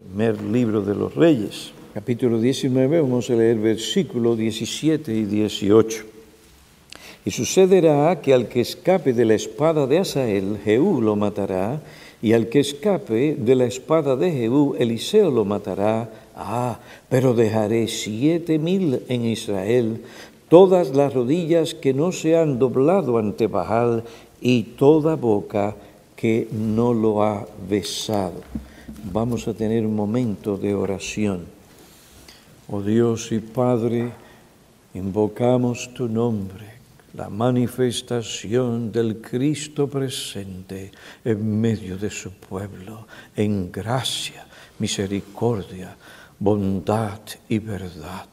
Primer libro de los Reyes, capítulo 19, vamos a leer versículos 17 y 18. Y sucederá que al que escape de la espada de Asael, Jehú lo matará, y al que escape de la espada de Jehú, Eliseo lo matará. Ah, pero dejaré siete mil en Israel, todas las rodillas que no se han doblado ante Baal, y toda boca que no lo ha besado vamos a tener un momento de oración. Oh Dios y Padre, invocamos tu nombre, la manifestación del Cristo presente en medio de su pueblo, en gracia, misericordia, bondad y verdad.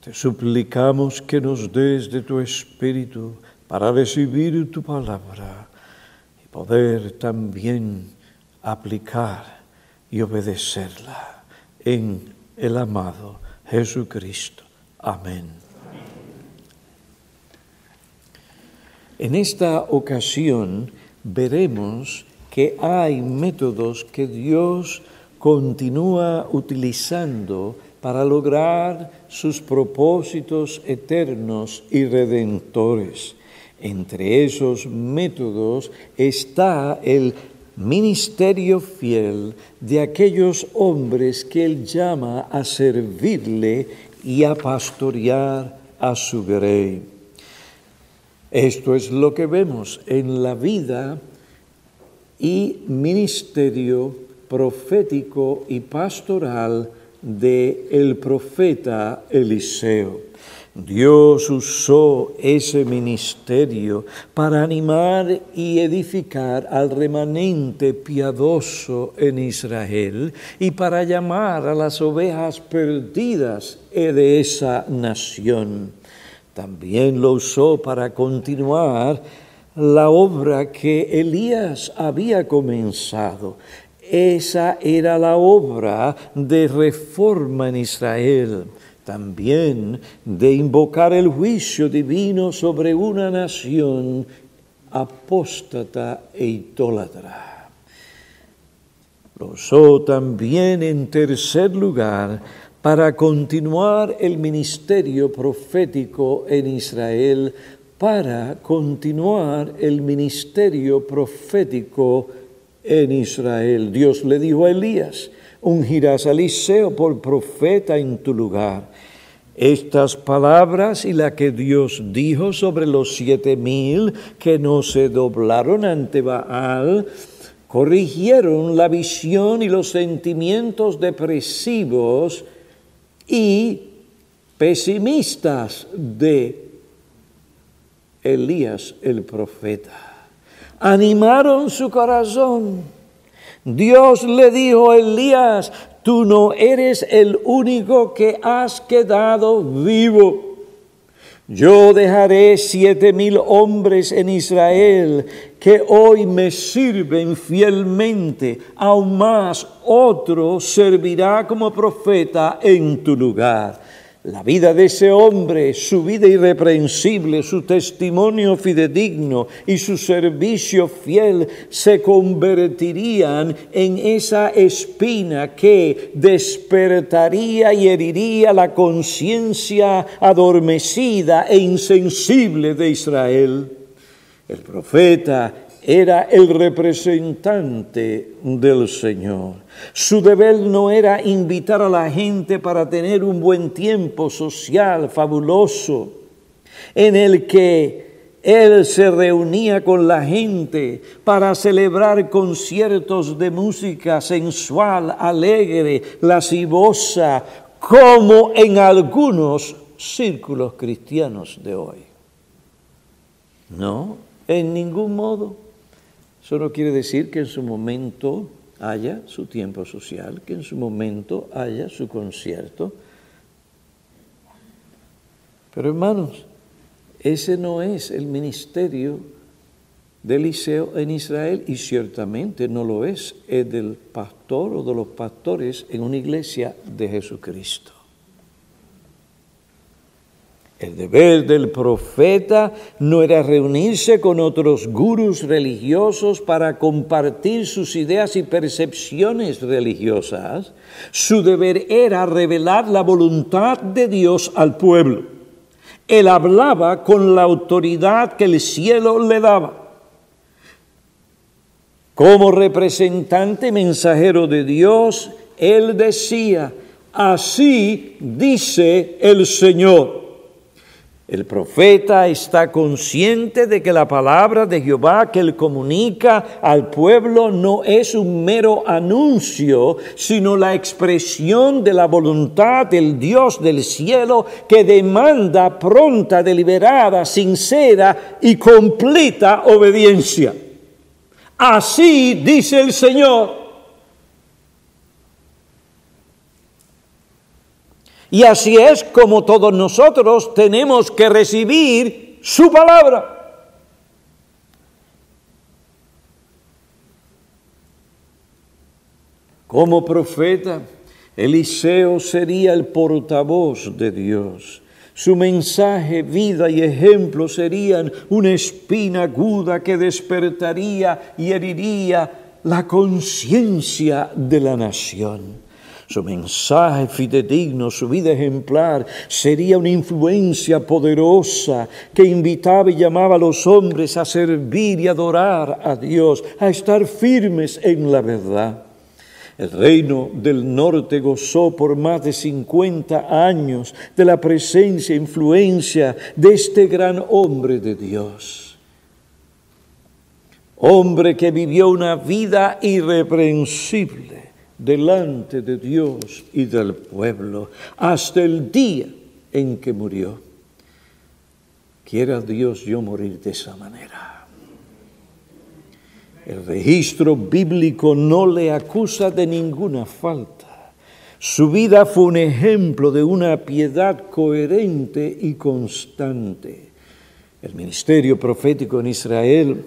Te suplicamos que nos des de tu Espíritu para recibir tu palabra y poder también aplicar y obedecerla en el amado Jesucristo. Amén. En esta ocasión veremos que hay métodos que Dios continúa utilizando para lograr sus propósitos eternos y redentores. Entre esos métodos está el ministerio fiel de aquellos hombres que Él llama a servirle y a pastorear a su grey. Esto es lo que vemos en la vida y ministerio profético y pastoral de el profeta Eliseo. Dios usó ese ministerio para animar y edificar al remanente piadoso en Israel y para llamar a las ovejas perdidas de esa nación. También lo usó para continuar la obra que Elías había comenzado. Esa era la obra de reforma en Israel también de invocar el juicio divino sobre una nación apóstata e idólatra. Lo usó también en tercer lugar para continuar el ministerio profético en Israel, para continuar el ministerio profético en Israel. Dios le dijo a Elías, ungirás a Eliseo por profeta en tu lugar. Estas palabras y la que Dios dijo sobre los siete mil que no se doblaron ante Baal, corrigieron la visión y los sentimientos depresivos y pesimistas de Elías el profeta. Animaron su corazón Dios le dijo a Elías, tú no eres el único que has quedado vivo. Yo dejaré siete mil hombres en Israel que hoy me sirven fielmente, aún más otro servirá como profeta en tu lugar. La vida de ese hombre, su vida irreprensible, su testimonio fidedigno y su servicio fiel se convertirían en esa espina que despertaría y heriría la conciencia adormecida e insensible de Israel. El profeta era el representante del Señor. Su deber no era invitar a la gente para tener un buen tiempo social fabuloso, en el que él se reunía con la gente para celebrar conciertos de música sensual, alegre, lascivosa, como en algunos círculos cristianos de hoy. No, en ningún modo. Eso no quiere decir que en su momento haya su tiempo social, que en su momento haya su concierto. Pero hermanos, ese no es el ministerio de Eliseo en Israel y ciertamente no lo es, es del pastor o de los pastores en una iglesia de Jesucristo. El deber del profeta no era reunirse con otros gurús religiosos para compartir sus ideas y percepciones religiosas. Su deber era revelar la voluntad de Dios al pueblo. Él hablaba con la autoridad que el cielo le daba. Como representante mensajero de Dios, él decía, así dice el Señor. El profeta está consciente de que la palabra de Jehová que él comunica al pueblo no es un mero anuncio, sino la expresión de la voluntad del Dios del cielo que demanda pronta, deliberada, sincera y completa obediencia. Así dice el Señor. Y así es como todos nosotros tenemos que recibir su palabra. Como profeta, Eliseo sería el portavoz de Dios. Su mensaje, vida y ejemplo serían una espina aguda que despertaría y heriría la conciencia de la nación. Su mensaje fidedigno, su vida ejemplar, sería una influencia poderosa que invitaba y llamaba a los hombres a servir y adorar a Dios, a estar firmes en la verdad. El reino del norte gozó por más de 50 años de la presencia e influencia de este gran hombre de Dios. Hombre que vivió una vida irreprensible delante de Dios y del pueblo hasta el día en que murió. Quiera Dios yo morir de esa manera. El registro bíblico no le acusa de ninguna falta. Su vida fue un ejemplo de una piedad coherente y constante. El ministerio profético en Israel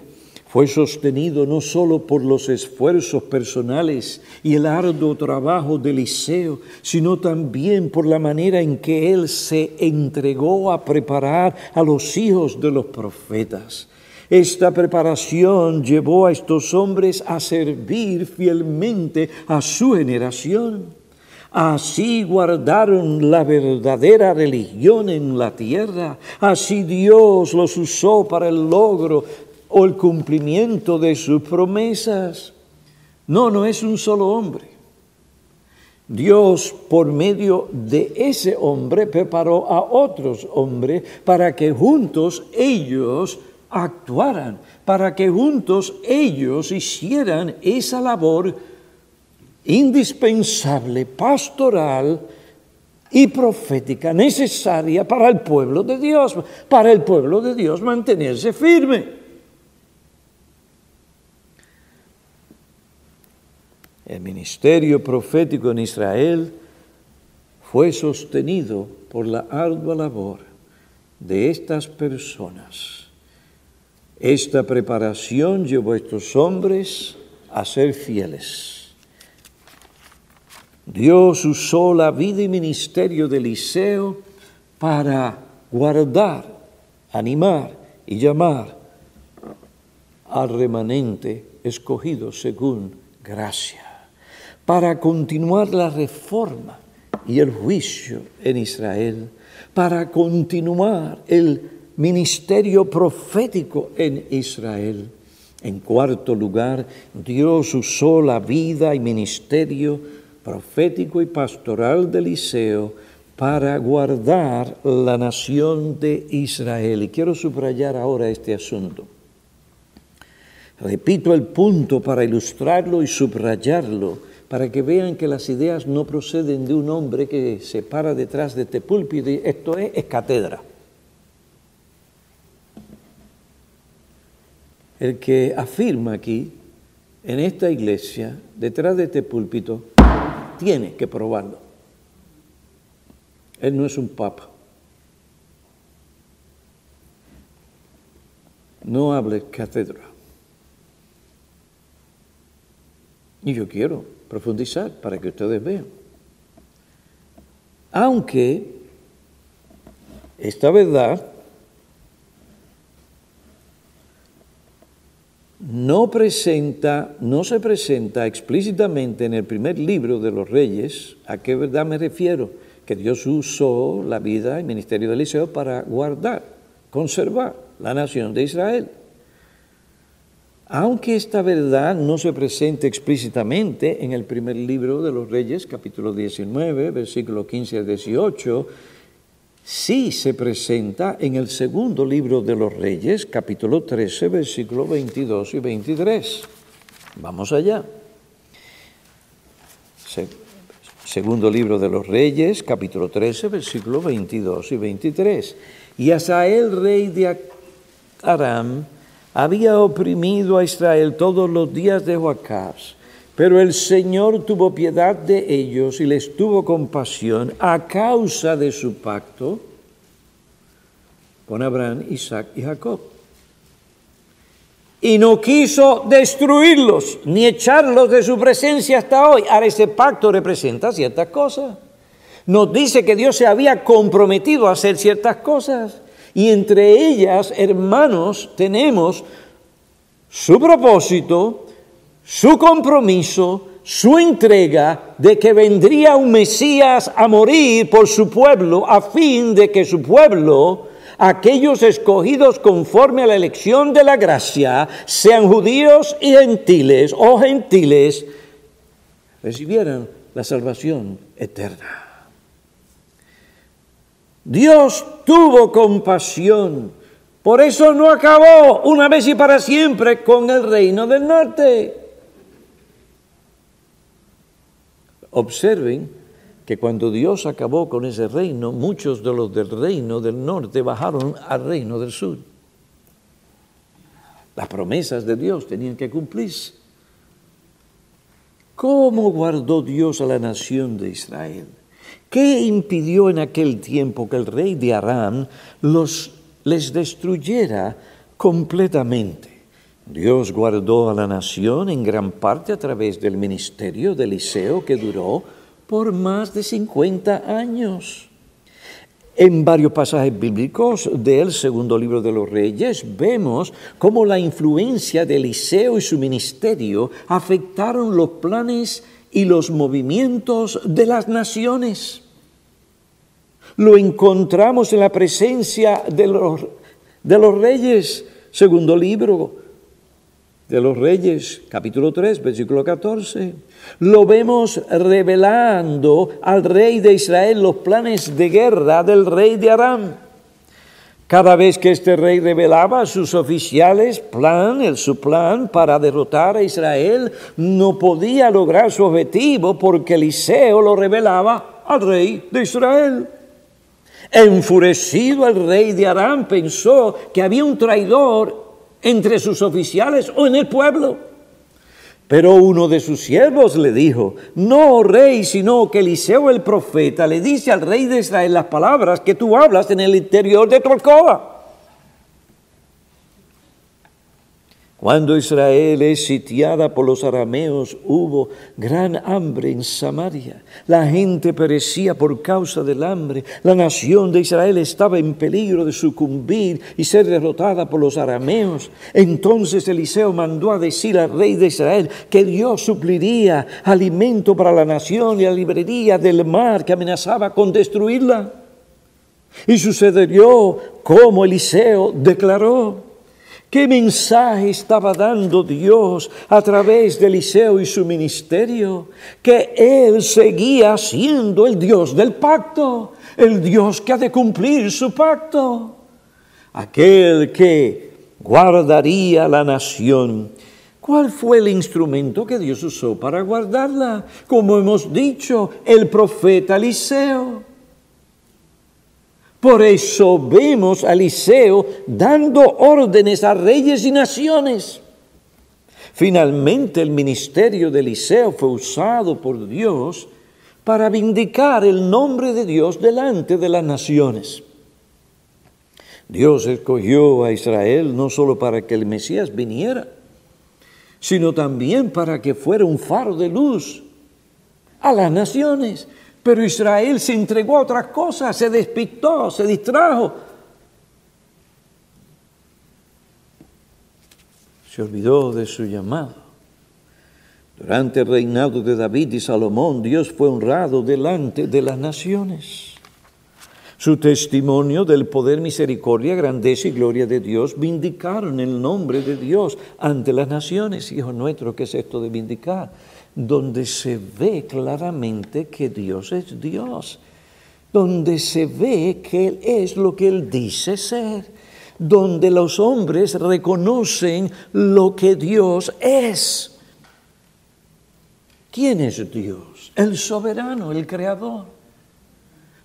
fue sostenido no solo por los esfuerzos personales y el arduo trabajo de Eliseo, sino también por la manera en que él se entregó a preparar a los hijos de los profetas. Esta preparación llevó a estos hombres a servir fielmente a su generación. Así guardaron la verdadera religión en la tierra. Así Dios los usó para el logro o el cumplimiento de sus promesas. No, no es un solo hombre. Dios, por medio de ese hombre, preparó a otros hombres para que juntos ellos actuaran, para que juntos ellos hicieran esa labor indispensable, pastoral y profética necesaria para el pueblo de Dios, para el pueblo de Dios mantenerse firme. El ministerio profético en Israel fue sostenido por la ardua labor de estas personas. Esta preparación llevó a estos hombres a ser fieles. Dios usó la vida y ministerio de Eliseo para guardar, animar y llamar al remanente escogido según gracia para continuar la reforma y el juicio en Israel, para continuar el ministerio profético en Israel. En cuarto lugar, Dios usó la vida y ministerio profético y pastoral de Eliseo para guardar la nación de Israel. Y quiero subrayar ahora este asunto. Repito el punto para ilustrarlo y subrayarlo para que vean que las ideas no proceden de un hombre que se para detrás de este púlpito y esto es, es cátedra. El que afirma aquí, en esta iglesia, detrás de este púlpito, tiene que probarlo. Él no es un papa. No hable cátedra. Y yo quiero profundizar para que ustedes vean. Aunque esta verdad no presenta, no se presenta explícitamente en el primer libro de los reyes. ¿A qué verdad me refiero? Que Dios usó la vida y ministerio de Eliseo para guardar, conservar la nación de Israel. Aunque esta verdad no se presente explícitamente en el primer libro de los Reyes, capítulo 19, versículo 15 al 18, sí se presenta en el segundo libro de los Reyes, capítulo 13, versículo 22 y 23. Vamos allá. segundo libro de los Reyes, capítulo 13, versículo 22 y 23. Y Asael, rey de Aram, había oprimido a Israel todos los días de Joacás, pero el Señor tuvo piedad de ellos y les tuvo compasión a causa de su pacto con Abraham, Isaac y Jacob. Y no quiso destruirlos ni echarlos de su presencia hasta hoy. Ahora ese pacto representa ciertas cosas. Nos dice que Dios se había comprometido a hacer ciertas cosas. Y entre ellas, hermanos, tenemos su propósito, su compromiso, su entrega de que vendría un Mesías a morir por su pueblo a fin de que su pueblo, aquellos escogidos conforme a la elección de la gracia, sean judíos y gentiles o gentiles, recibieran la salvación eterna. Dios tuvo compasión. Por eso no acabó una vez y para siempre con el reino del norte. Observen que cuando Dios acabó con ese reino, muchos de los del reino del norte bajaron al reino del sur. Las promesas de Dios tenían que cumplirse. ¿Cómo guardó Dios a la nación de Israel? ¿Qué impidió en aquel tiempo que el rey de Aram los, les destruyera completamente? Dios guardó a la nación en gran parte a través del ministerio de Eliseo que duró por más de 50 años. En varios pasajes bíblicos del segundo libro de los reyes vemos cómo la influencia de Eliseo y su ministerio afectaron los planes y los movimientos de las naciones. Lo encontramos en la presencia de los, de los reyes, segundo libro de los reyes, capítulo 3, versículo 14. Lo vemos revelando al rey de Israel los planes de guerra del rey de Aram. Cada vez que este rey revelaba a sus oficiales plan, el, su plan para derrotar a Israel, no podía lograr su objetivo porque Eliseo lo revelaba al rey de Israel. Enfurecido el rey de Aram pensó que había un traidor entre sus oficiales o en el pueblo. Pero uno de sus siervos le dijo, no rey, sino que Eliseo el profeta le dice al rey de Israel las palabras que tú hablas en el interior de tu alcoba. Cuando Israel es sitiada por los arameos, hubo gran hambre en Samaria. La gente perecía por causa del hambre. La nación de Israel estaba en peligro de sucumbir y ser derrotada por los arameos. Entonces Eliseo mandó a decir al rey de Israel que Dios supliría alimento para la nación y la librería del mar que amenazaba con destruirla. Y sucedió como Eliseo declaró. ¿Qué mensaje estaba dando Dios a través de Eliseo y su ministerio? Que Él seguía siendo el Dios del pacto, el Dios que ha de cumplir su pacto, aquel que guardaría la nación. ¿Cuál fue el instrumento que Dios usó para guardarla? Como hemos dicho, el profeta Eliseo. Por eso vemos a Eliseo dando órdenes a reyes y naciones. Finalmente el ministerio de Eliseo fue usado por Dios para vindicar el nombre de Dios delante de las naciones. Dios escogió a Israel no solo para que el Mesías viniera, sino también para que fuera un faro de luz a las naciones Pero Israel se entregó a otras cosas, se despistó, se distrajo. Se olvidó de su llamado. Durante el reinado de David y Salomón, Dios fue honrado delante de las naciones. Su testimonio del poder, misericordia, grandeza y gloria de Dios vindicaron el nombre de Dios ante las naciones. Hijo nuestro, ¿qué es esto de vindicar? Donde se ve claramente que Dios es Dios. Donde se ve que Él es lo que Él dice ser. Donde los hombres reconocen lo que Dios es. ¿Quién es Dios? El soberano, el creador.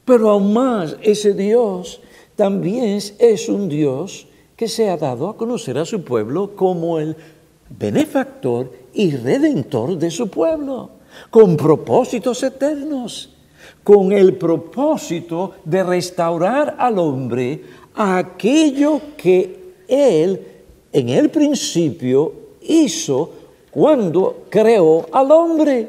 Pero aún más, ese Dios también es un Dios que se ha dado a conocer a su pueblo como el benefactor y redentor de su pueblo, con propósitos eternos, con el propósito de restaurar al hombre aquello que él en el principio hizo cuando creó al hombre.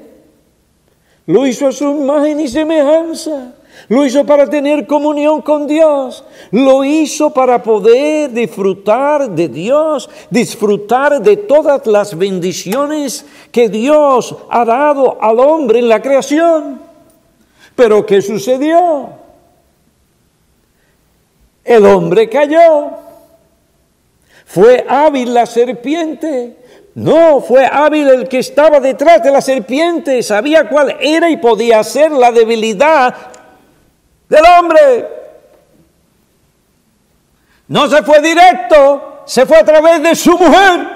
Lo hizo a su imagen y semejanza. Lo hizo para tener comunión con Dios. Lo hizo para poder disfrutar de Dios, disfrutar de todas las bendiciones que Dios ha dado al hombre en la creación. Pero ¿qué sucedió? El hombre cayó. Fue hábil la serpiente. No, fue hábil el que estaba detrás de la serpiente, sabía cuál era y podía ser la debilidad del hombre. No se fue directo, se fue a través de su mujer.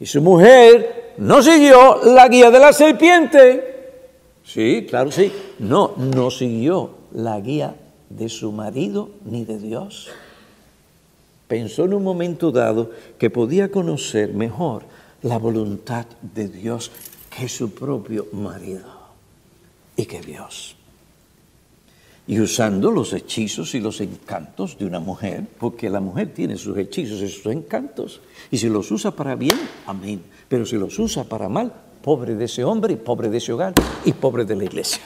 Y su mujer no siguió la guía de la serpiente. Sí, claro, sí. No, no siguió la guía de su marido ni de Dios. Pensó en un momento dado que podía conocer mejor la voluntad de Dios que su propio marido y que Dios. Y usando los hechizos y los encantos de una mujer, porque la mujer tiene sus hechizos y sus encantos, y si los usa para bien, amén. Pero si los usa para mal, pobre de ese hombre pobre de ese hogar y pobre de la iglesia.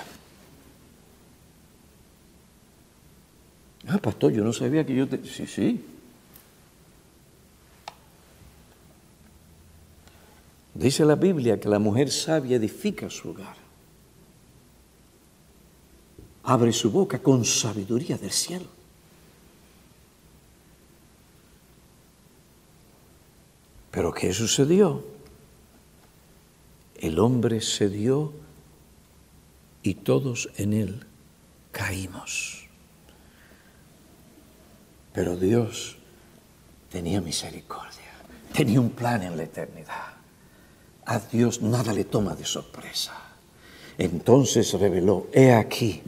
Ah, pastor, yo no sabía que yo te... Sí, sí. Dice la Biblia que la mujer sabia edifica su hogar abre su boca con sabiduría del cielo. Pero ¿qué sucedió? El hombre se dio y todos en él caímos. Pero Dios tenía misericordia, tenía un plan en la eternidad. A Dios nada le toma de sorpresa. Entonces reveló, he aquí,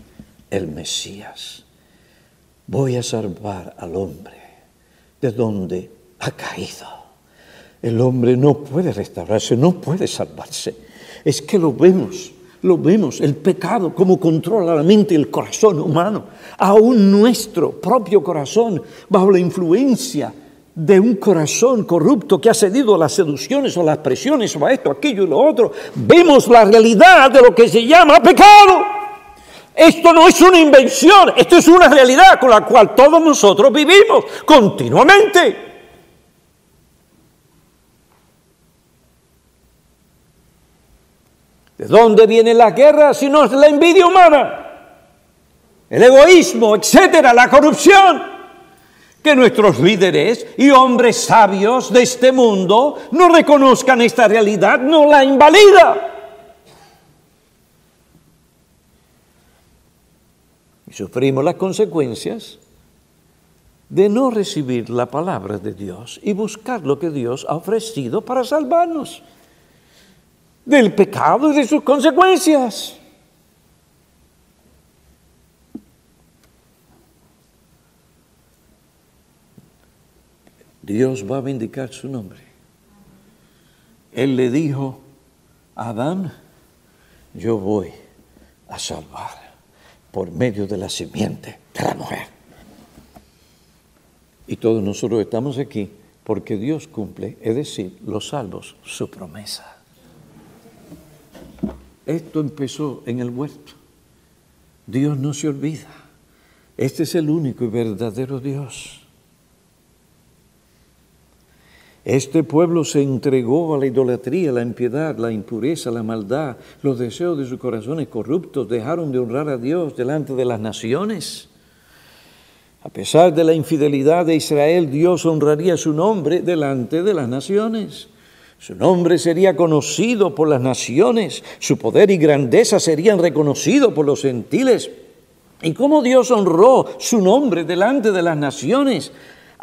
el Mesías. Voy a salvar al hombre de donde ha caído. El hombre no puede restaurarse, no puede salvarse. Es que lo vemos, lo vemos, el pecado, como controla la mente el corazón humano. Aún nuestro propio corazón, bajo la influencia de un corazón corrupto que ha cedido a las seducciones o las presiones o a esto, aquello y lo otro, vemos la realidad de lo que se llama pecado. Esto no es una invención, esto es una realidad con la cual todos nosotros vivimos continuamente. ¿De dónde viene la guerra si no es la envidia humana? El egoísmo, etcétera, la corrupción. Que nuestros líderes y hombres sabios de este mundo no reconozcan esta realidad, no la invalida. Sufrimos las consecuencias de no recibir la palabra de Dios y buscar lo que Dios ha ofrecido para salvarnos del pecado y de sus consecuencias. Dios va a vindicar su nombre. Él le dijo a Adán, yo voy a salvar por medio de la simiente de la mujer. Y todos nosotros estamos aquí porque Dios cumple, es decir, los salvos, su promesa. Esto empezó en el huerto. Dios no se olvida. Este es el único y verdadero Dios. Este pueblo se entregó a la idolatría, la impiedad, la impureza, la maldad, los deseos de sus corazones corruptos, dejaron de honrar a Dios delante de las naciones. A pesar de la infidelidad de Israel, Dios honraría su nombre delante de las naciones. Su nombre sería conocido por las naciones, su poder y grandeza serían reconocidos por los gentiles. ¿Y cómo Dios honró su nombre delante de las naciones?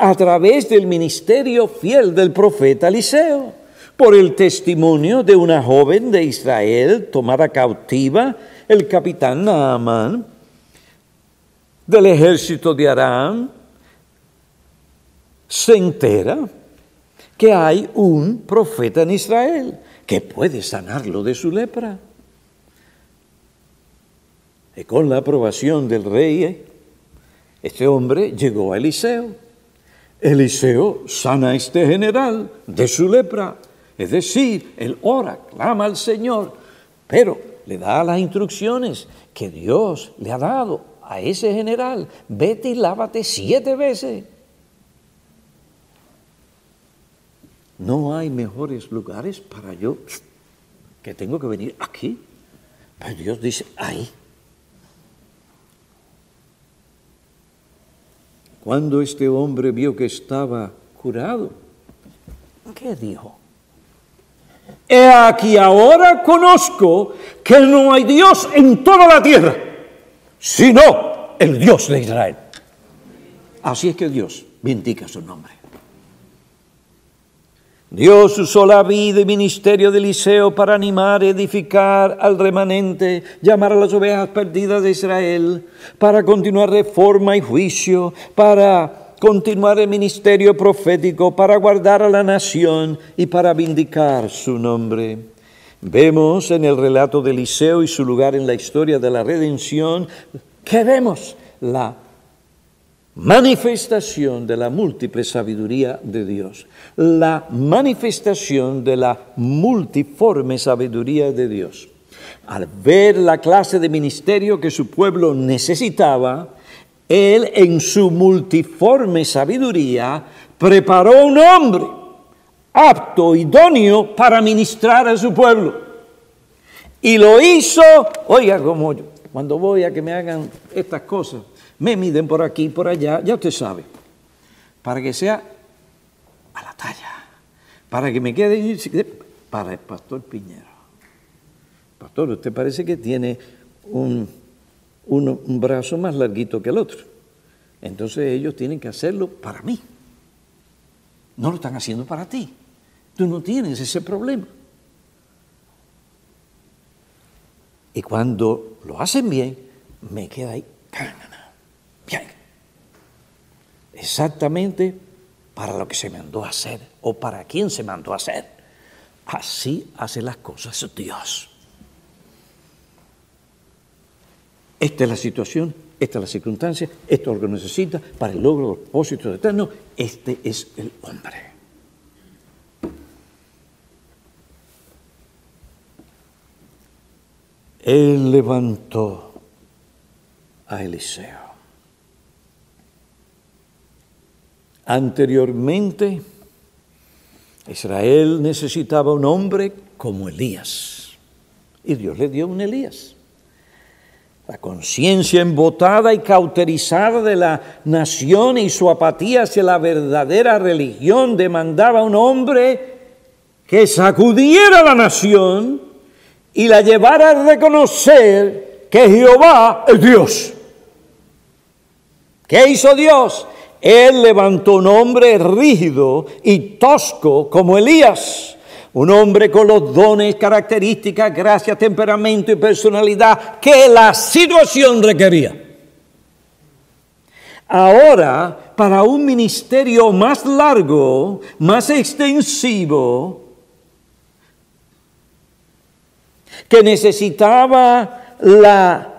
A través del ministerio fiel del profeta Eliseo, por el testimonio de una joven de Israel tomada cautiva, el capitán Naaman, del ejército de Aram, se entera que hay un profeta en Israel que puede sanarlo de su lepra. Y con la aprobación del rey, este hombre llegó a Eliseo. Eliseo sana a este general de su lepra. Es decir, él ora, clama al Señor, pero le da las instrucciones que Dios le ha dado a ese general, vete y lávate siete veces. No hay mejores lugares para yo que tengo que venir aquí. Pero Dios dice, ahí. Cuando este hombre vio que estaba curado, ¿qué dijo? He aquí ahora conozco que no hay Dios en toda la tierra sino el Dios de Israel. Así es que Dios bendiga su nombre. Dios usó la vida y ministerio de Eliseo para animar, edificar al remanente, llamar a las ovejas perdidas de Israel, para continuar reforma y juicio, para continuar el ministerio profético, para guardar a la nación y para vindicar su nombre. Vemos en el relato de Eliseo y su lugar en la historia de la redención, que vemos la manifestación de la múltiple sabiduría de Dios, la manifestación de la multiforme sabiduría de Dios. Al ver la clase de ministerio que su pueblo necesitaba, Él en su multiforme sabiduría preparó un hombre apto, idóneo para ministrar a su pueblo. Y lo hizo, oiga, como yo, cuando voy a que me hagan estas cosas, me miden por aquí, por allá, ya usted sabe, para que sea a la talla, para que me quede para el pastor Piñero. Pastor, usted parece que tiene un, un brazo más larguito que el otro. Entonces ellos tienen que hacerlo para mí. No lo están haciendo para ti. Tú no tienes ese problema. Y cuando lo hacen bien, me queda ahí. Bien. Exactamente para lo que se mandó a hacer o para quién se mandó a hacer. Así hace las cosas Dios. Esta es la situación, esta es la circunstancia, esto es lo que necesita para el logro de los propósitos eternos. Este es el hombre. Él levantó a Eliseo. Anteriormente, Israel necesitaba un hombre como Elías. Y Dios le dio un Elías. La conciencia embotada y cauterizada de la nación y su apatía hacia la verdadera religión demandaba un hombre que sacudiera la nación y la llevara a reconocer que Jehová es Dios. ¿Qué hizo Dios? Él levantó un hombre rígido y tosco como Elías, un hombre con los dones, características, gracia, temperamento y personalidad que la situación requería. Ahora, para un ministerio más largo, más extensivo, que necesitaba la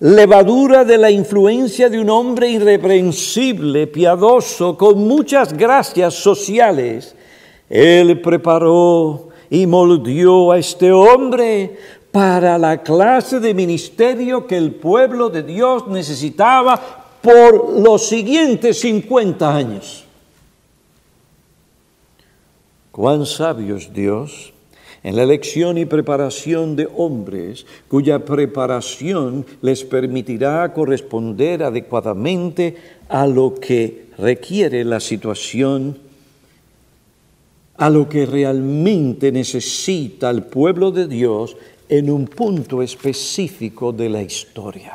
levadura de la influencia de un hombre irreprensible, piadoso, con muchas gracias sociales. Él preparó y moldeó a este hombre para la clase de ministerio que el pueblo de Dios necesitaba por los siguientes 50 años. Cuán sabio es Dios en la elección y preparación de hombres cuya preparación les permitirá corresponder adecuadamente a lo que requiere la situación, a lo que realmente necesita el pueblo de Dios en un punto específico de la historia.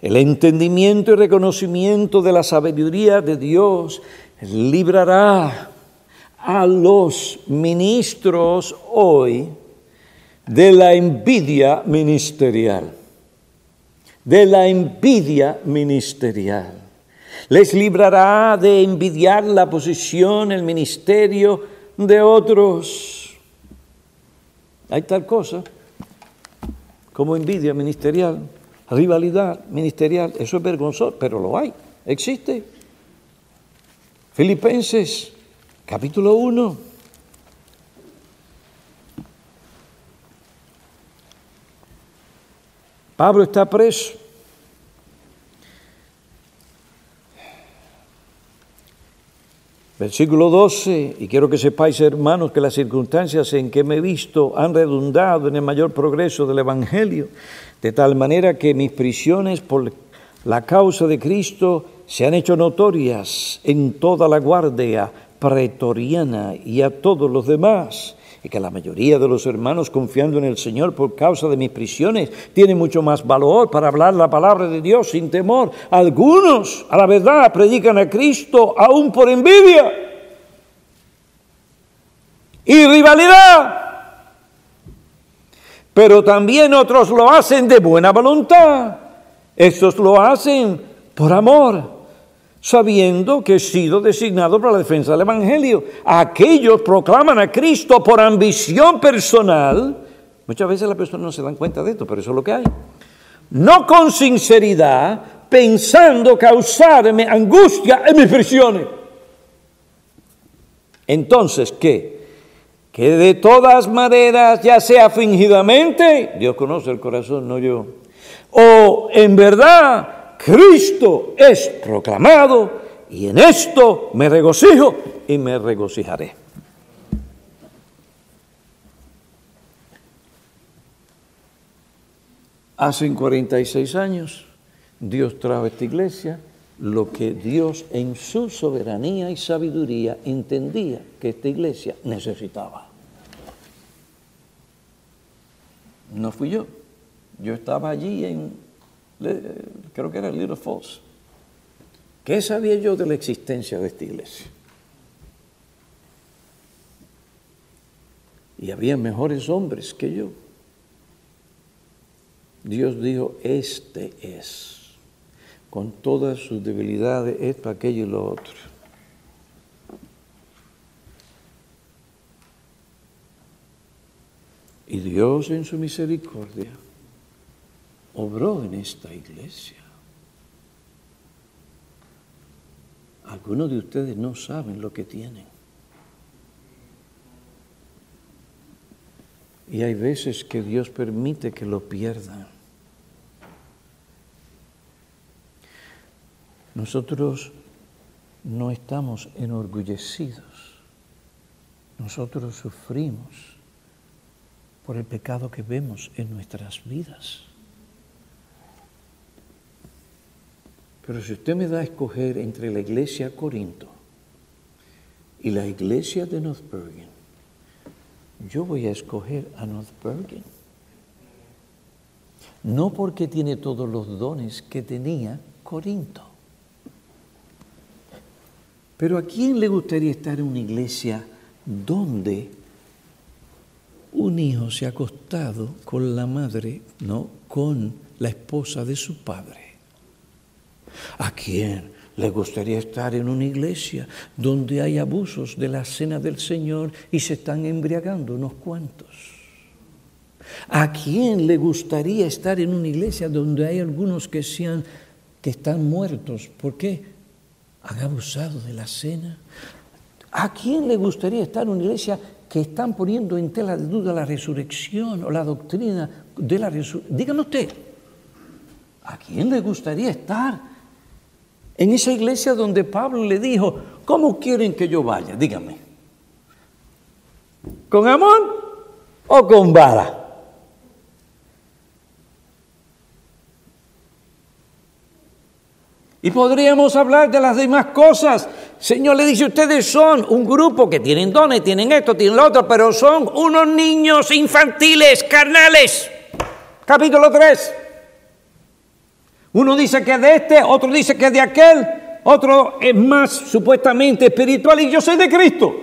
El entendimiento y reconocimiento de la sabiduría de Dios librará a los ministros hoy de la envidia ministerial, de la envidia ministerial. Les librará de envidiar la posición, el ministerio de otros hay tal cosa como envidia ministerial, rivalidad ministerial. Eso es vergonzoso, pero lo hay, existe. Filipenses, capítulo 1. Pablo está preso. Versículo 12, y quiero que sepáis, hermanos, que las circunstancias en que me he visto han redundado en el mayor progreso del Evangelio, de tal manera que mis prisiones por la causa de Cristo se han hecho notorias en toda la guardia pretoriana y a todos los demás y que la mayoría de los hermanos confiando en el Señor por causa de mis prisiones tiene mucho más valor para hablar la palabra de Dios sin temor. Algunos, a la verdad, predican a Cristo aún por envidia y rivalidad. Pero también otros lo hacen de buena voluntad. Estos lo hacen por amor sabiendo que he sido designado para la defensa del Evangelio. Aquellos proclaman a Cristo por ambición personal. Muchas veces las personas no se dan cuenta de esto, pero eso es lo que hay. No con sinceridad, pensando causarme angustia en mis prisiones. Entonces, ¿qué? Que de todas maneras, ya sea fingidamente, Dios conoce el corazón, no yo, o en verdad, Cristo es proclamado y en esto me regocijo y me regocijaré. Hace 46 años Dios trajo a esta iglesia lo que Dios en su soberanía y sabiduría entendía que esta iglesia necesitaba. No fui yo, yo estaba allí en creo que era Little Falls. ¿Qué sabía yo de la existencia de esta iglesia? Y había mejores hombres que yo. Dios dijo, este es, con todas sus debilidades, esto, aquello y lo otro. Y Dios en su misericordia obró en esta iglesia. Algunos de ustedes no saben lo que tienen. Y hay veces que Dios permite que lo pierdan. Nosotros no estamos enorgullecidos. Nosotros sufrimos por el pecado que vemos en nuestras vidas. Pero si usted me da a escoger entre la iglesia Corinto y la iglesia de North Bergen, yo voy a escoger a North Bergen. No porque tiene todos los dones que tenía Corinto. Pero ¿a quién le gustaría estar en una iglesia donde un hijo se ha acostado con la madre, no, con la esposa de su padre? ¿A quién le gustaría estar en una iglesia donde hay abusos de la cena del Señor y se están embriagando unos cuantos? ¿A quién le gustaría estar en una iglesia donde hay algunos que, sean, que están muertos? ¿Por qué? Han abusado de la cena. ¿A quién le gustaría estar en una iglesia que están poniendo en tela de duda la resurrección o la doctrina de la resurrección. Dígame usted, ¿a quién le gustaría estar en esa iglesia donde Pablo le dijo, ¿cómo quieren que yo vaya? Dígame. ¿Con amor o con vara? Y podríamos hablar de las demás cosas. Señor le dice, ustedes son un grupo que tienen dones, tienen esto, tienen lo otro, pero son unos niños infantiles, carnales. Capítulo 3. Uno dice que es de este, otro dice que es de aquel, otro es más supuestamente espiritual y yo soy de Cristo.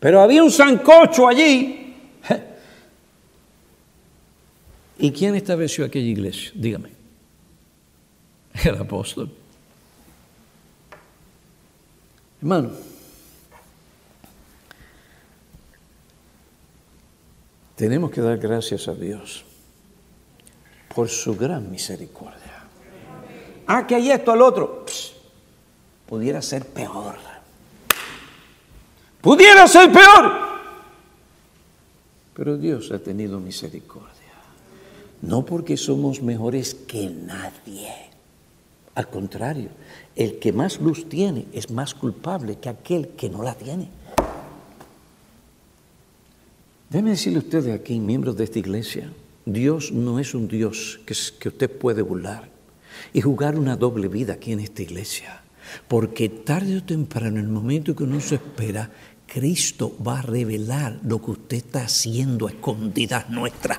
Pero había un sancocho allí. ¿Y quién estableció aquella iglesia? Dígame. El apóstol. Hermano, tenemos que dar gracias a Dios por su gran misericordia. Ah, que hay esto al otro. pudiera ser peor. Pudiera ser peor. Pero Dios ha tenido misericordia. No porque somos mejores que nadie. Al contrario, el que más luz tiene es más culpable que aquel que no la tiene. Déjeme decirle a ustedes aquí, miembros de esta iglesia, Dios no es un Dios que, usted puede burlar y jugar una doble vida aquí en esta iglesia. Porque tarde o temprano, en el momento que uno se espera, Cristo va a revelar lo que usted está haciendo a escondidas nuestras.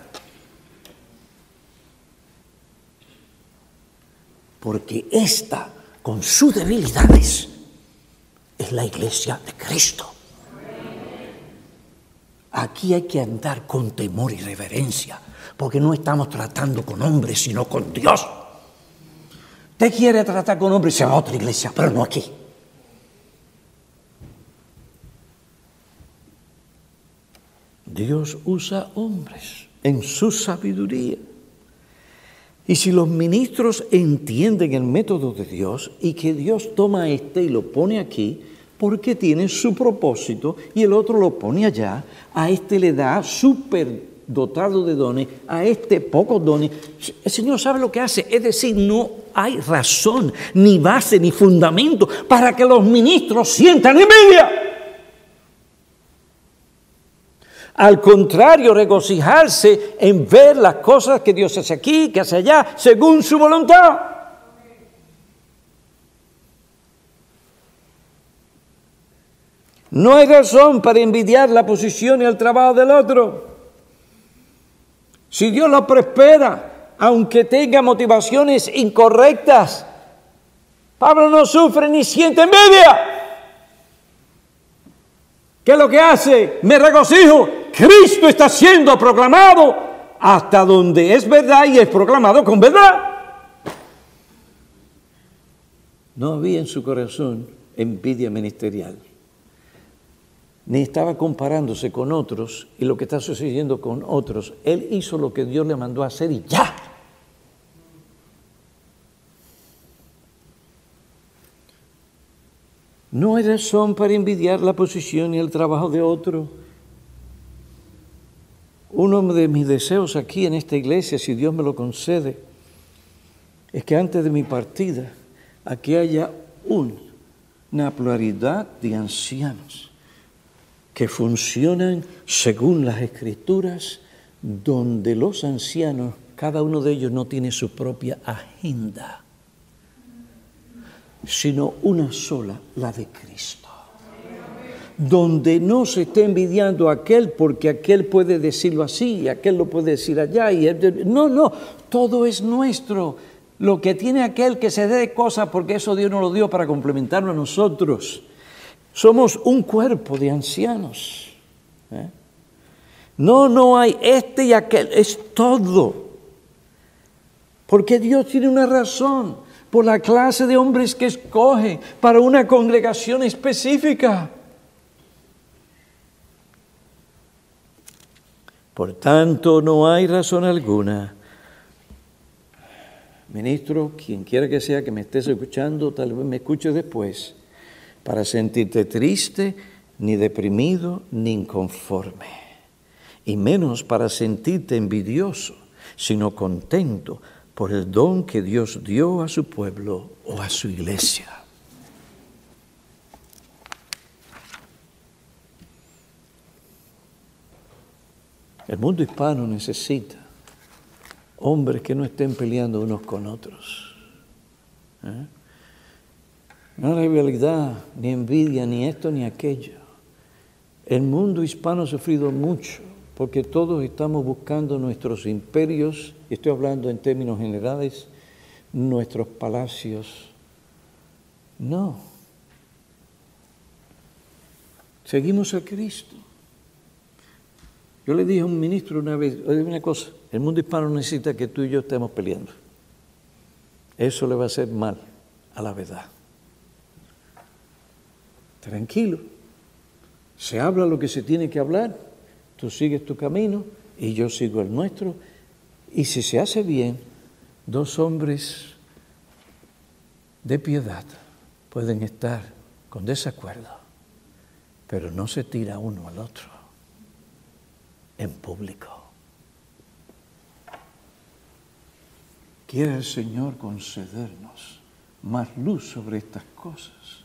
Porque esta, con sus debilidades, es la iglesia de Cristo. Aquí hay que andar con temor y reverencia porque no estamos tratando con hombres, sino con Dios. Usted quiere tratar con hombres, se va a otra iglesia, pero no aquí. Dios usa hombres en su sabiduría. Y si los ministros entienden el método de Dios y que Dios toma este y lo pone aquí, porque tiene su propósito y el otro lo pone allá, a este le da super dotado de dones, a este pocos dones. El Señor sabe lo que hace, es decir, no hay razón, ni base, ni fundamento para que los ministros sientan envidia. Al contrario, regocijarse en ver las cosas que Dios hace aquí, que hace allá, según su voluntad. No hay razón para envidiar la posición y el trabajo del otro. Si Dios lo prospera, aunque tenga motivaciones incorrectas, Pablo no sufre ni siente envidia. ¿Qué es lo que hace? Me regocijo. Cristo está siendo proclamado hasta donde es verdad y es proclamado con verdad. No había en su corazón envidia ministerial ni estaba comparándose con otros y lo que está sucediendo con otros. Él hizo lo que Dios le mandó a hacer y ya. No hay razón para envidiar la posición y el trabajo de otro. Uno de mis deseos aquí en esta iglesia, si Dios me lo concede, es que antes de mi partida aquí haya una pluralidad de ancianos que funcionan según las escrituras, donde los ancianos, cada uno de ellos no tiene su propia agenda, sino una sola, la de Cristo. Donde no se esté envidiando a aquel porque aquel puede decirlo así y aquel lo puede decir allá. Y no, no, todo es nuestro. Lo que tiene aquel que se dé cosas porque eso Dios nos lo dio para complementarnos a nosotros somos un cuerpo de ancianos. ¿eh? No, no hay este y aquel, es todo. Porque Dios tiene una razón por la clase de hombres que escoge para una congregación específica. Por tanto, no hay razón alguna. Ministro, quien quiera que sea que me estés escuchando, tal vez me escuche después para sentirte triste ni deprimido, ni inconforme, y menos para sentirte envidioso, sino contento por el don que Dios dio a su pueblo o a su iglesia. El mundo hispano necesita hombres que no estén peleando unos con otros. ¿eh? No rivalidad, ni envidia, ni esto ni aquello. El mundo hispano ha sufrido mucho porque todos estamos buscando nuestros imperios, y estoy hablando en términos generales, nuestros palacios. No. Seguimos a Cristo. Yo le dije a un ministro una vez, oye una cosa, el mundo hispano necesita que tú y yo estemos peleando. Eso le va a hacer mal a la verdad. Tranquilo. Se habla lo que se tiene que hablar, tú sigues tu camino y yo sigo el nuestro. Y si se hace bien, dos hombres de piedad pueden estar con desacuerdo, pero no se tira uno al otro en público. Quiere el Señor concedernos más luz sobre estas cosas.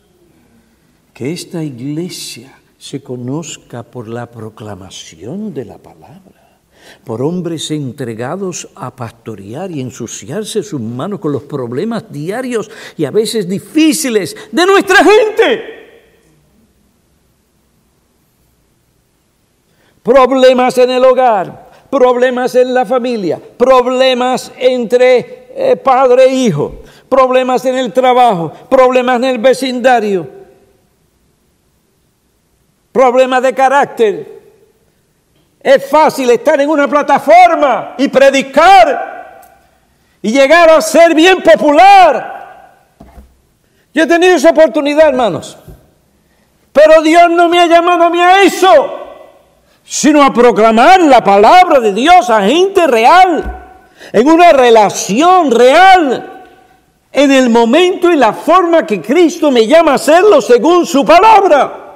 Que esta iglesia se conozca por la proclamación de la palabra, por hombres entregados a pastorear y ensuciarse sus manos con los problemas diarios y a veces difíciles de nuestra gente. problemas en el hogar, problemas en la familia, problemas entre eh, padre e hijo, problemas en el trabajo, problemas en el vecindario, problemas de carácter. Es fácil estar en una plataforma y predicar y llegar a ser bien popular. Yo he tenido esa oportunidad, hermanos. Pero Dios no me ha llamado a mí a eso sino a proclamar la palabra de Dios a gente real, en una relación real, en el momento y la forma que Cristo me llama a hacerlo según su palabra.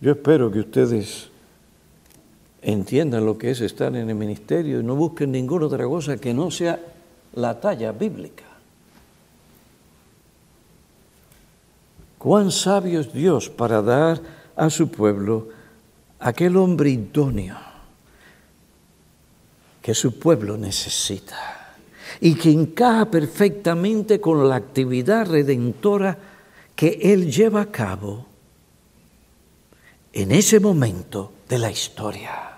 Yo espero que ustedes entiendan lo que es estar en el ministerio y no busquen ninguna otra cosa que no sea la talla bíblica. Cuán sabio es Dios para dar a su pueblo aquel hombre idóneo que su pueblo necesita y que encaja perfectamente con la actividad redentora que Él lleva a cabo en ese momento de la historia.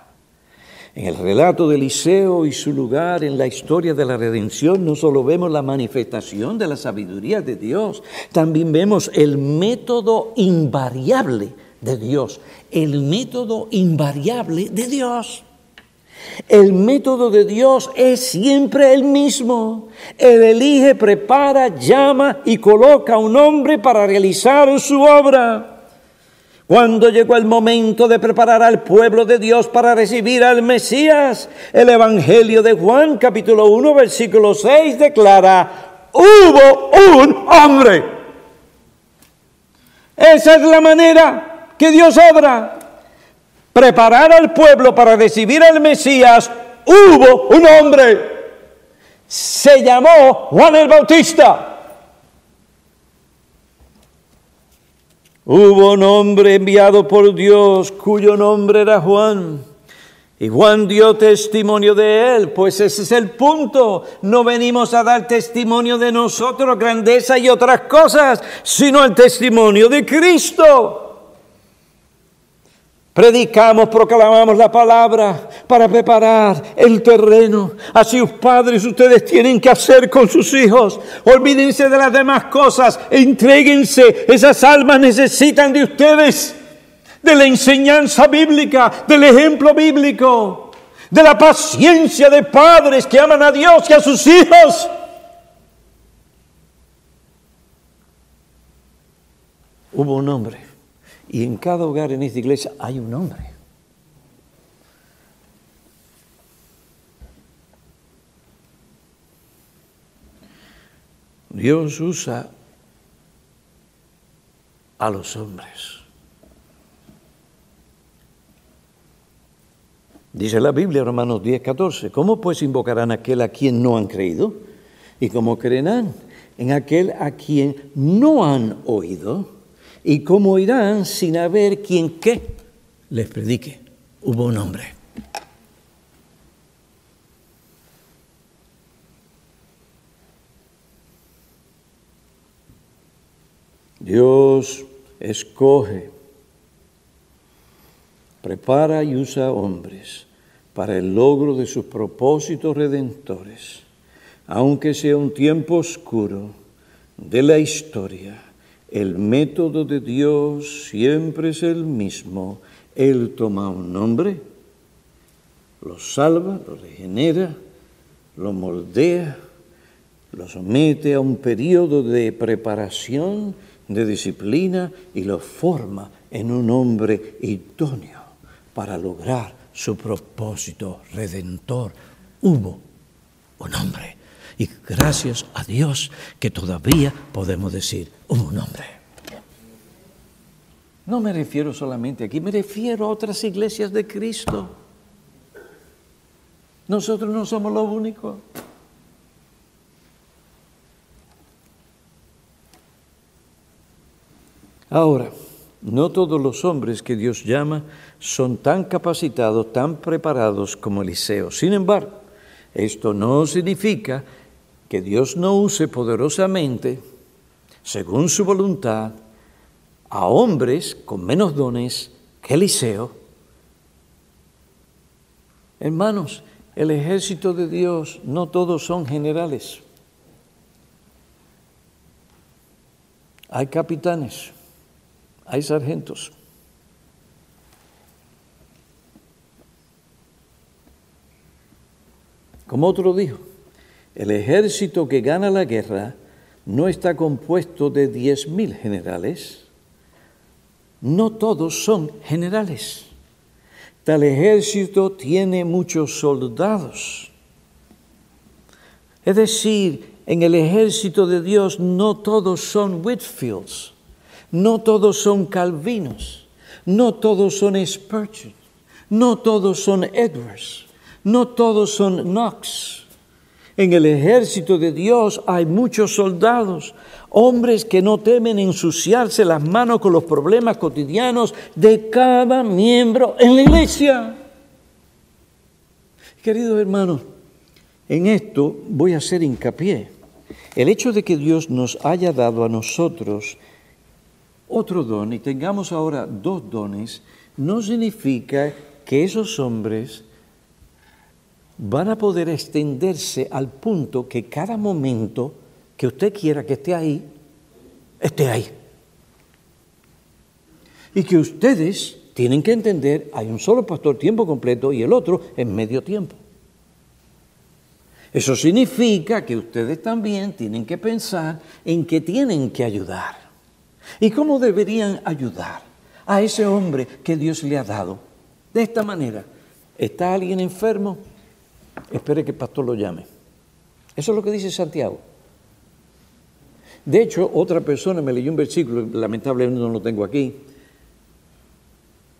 En el relato de Eliseo y su lugar en la historia de la redención no solo vemos la manifestación de la sabiduría de Dios, también vemos el método invariable de Dios, el método invariable de Dios. El método de Dios es siempre el mismo. Él elige, prepara, llama y coloca a un hombre para realizar su obra. Cuando llegó el momento de preparar al pueblo de Dios para recibir al Mesías, el Evangelio de Juan capítulo 1 versículo 6 declara, hubo un hombre. Esa es la manera que Dios obra. Preparar al pueblo para recibir al Mesías, hubo un hombre. Se llamó Juan el Bautista. Hubo un hombre enviado por Dios cuyo nombre era Juan. Y Juan dio testimonio de él, pues ese es el punto. No venimos a dar testimonio de nosotros, grandeza y otras cosas, sino el testimonio de Cristo. Predicamos, proclamamos la palabra para preparar el terreno. Así los padres ustedes tienen que hacer con sus hijos. Olvídense de las demás cosas. Entréguense. Esas almas necesitan de ustedes. De la enseñanza bíblica, del ejemplo bíblico, de la paciencia de padres que aman a Dios y a sus hijos. Hubo un hombre y en cada hogar en esta iglesia hay un hombre. Dios usa a los hombres. Dice la Biblia, Romanos 10, 14, ¿cómo pues invocarán a aquel a quien no han creído? ¿Y cómo creerán en aquel a quien no han oído? ¿Y cómo irán sin haber quien qué les predique? Hubo un hombre. Dios escoge prepara y usa hombres para el logro de sus propósitos redentores, aunque sea un tiempo oscuro de la historia. El método de Dios siempre es el mismo. Él toma un nombre, lo salva, lo regenera, lo moldea, lo somete a un periodo de preparación, de disciplina y lo forma en un hombre idóneo para lograr su propósito redentor. Hubo un hombre. Y gracias a Dios que todavía podemos decir, un hombre. No me refiero solamente aquí, me refiero a otras iglesias de Cristo. Nosotros no somos los únicos. Ahora, no todos los hombres que Dios llama son tan capacitados, tan preparados como Eliseo. Sin embargo, esto no significa que Dios no use poderosamente, según su voluntad, a hombres con menos dones que Eliseo. Hermanos, el ejército de Dios no todos son generales. Hay capitanes hay sargentos. Como otro dijo, el ejército que gana la guerra no está compuesto de diez mil generales. No todos son generales. Tal ejército tiene muchos soldados. Es decir, en el ejército de Dios no todos son Whitfields. No todos son Calvinos, no todos son Spurgeon, no todos son Edwards, no todos son Knox. En el ejército de Dios hay muchos soldados, hombres que no temen ensuciarse las manos con los problemas cotidianos de cada miembro en la iglesia. Queridos hermanos, en esto voy a hacer hincapié. El hecho de que Dios nos haya dado a nosotros otro don y tengamos ahora dos dones, no significa que esos hombres van a poder extenderse al punto que cada momento que usted quiera que esté ahí, esté ahí. Y que ustedes tienen que entender, hay un solo pastor tiempo completo y el otro en medio tiempo. Eso significa que ustedes también tienen que pensar en que tienen que ayudar. ¿Y cómo deberían ayudar a ese hombre que Dios le ha dado? De esta manera, ¿está alguien enfermo? Espere que el pastor lo llame. Eso es lo que dice Santiago. De hecho, otra persona me leyó un versículo, lamentablemente no lo tengo aquí,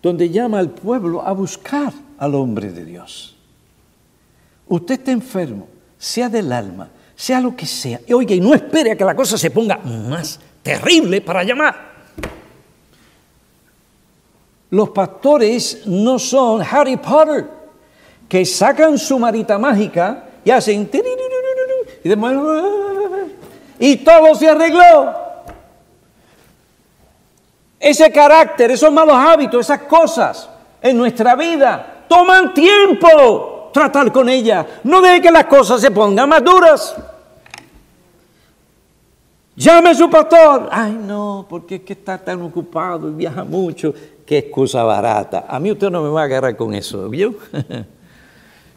donde llama al pueblo a buscar al hombre de Dios. Usted está enfermo, sea del alma, sea lo que sea, y oiga, y no espere a que la cosa se ponga más terrible para llamar. Los pastores no son Harry Potter, que sacan su marita mágica y hacen... Y, y todo se arregló. Ese carácter, esos malos hábitos, esas cosas en nuestra vida toman tiempo tratar con ellas. No deje que las cosas se pongan más duras. Llame a su pastor. Ay, no, porque es que está tan ocupado y viaja mucho. Qué excusa barata. A mí usted no me va a agarrar con eso, ¿vio?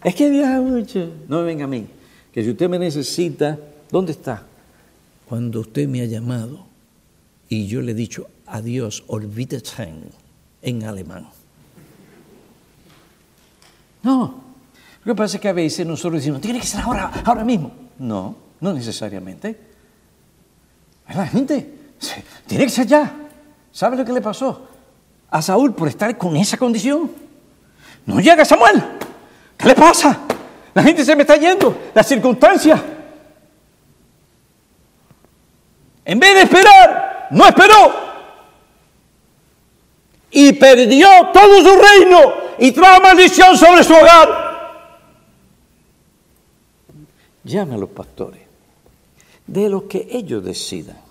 es que viaja mucho. No me venga a mí. Que si usted me necesita, ¿dónde está? Cuando usted me ha llamado y yo le he dicho adiós, olvídate en alemán. No. Lo que pasa es que a veces nosotros decimos, tiene que ser ahora, ahora mismo. No, no necesariamente. La gente tiene que ser ya. ¿Sabe lo que le pasó a Saúl por estar con esa condición? No llega Samuel. ¿Qué le pasa? La gente se me está yendo, las circunstancias. En vez de esperar, no esperó. Y perdió todo su reino y trajo maldición sobre su hogar. Llame a los pastores, de lo que ellos decidan.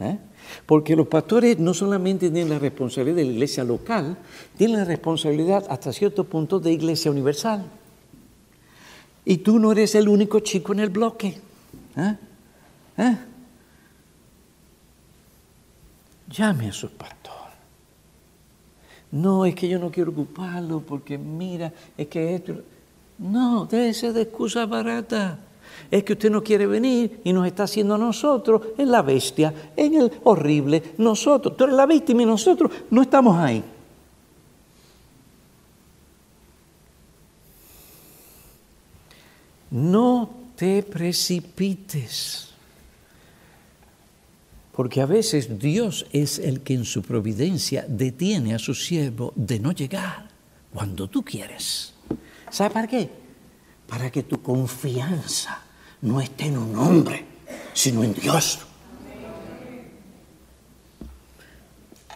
¿Eh? Porque los pastores no solamente tienen la responsabilidad de la iglesia local, tienen la responsabilidad hasta cierto punto de iglesia universal. Y tú no eres el único chico en el bloque. ¿eh? ¿Eh? Llame a su pastor. No, es que yo no quiero ocuparlo porque mira, es que esto... No, déjese de excusa barata es que usted no quiere venir y nos está haciendo nosotros en la bestia, en el horrible, nosotros. Tú eres la víctima y nosotros no estamos ahí. No te precipites, porque a veces Dios es el que en su providencia detiene a su siervo de no llegar cuando tú quieres. ¿Sabe para qué? Para que tu confianza no esté en un hombre, sino en Dios.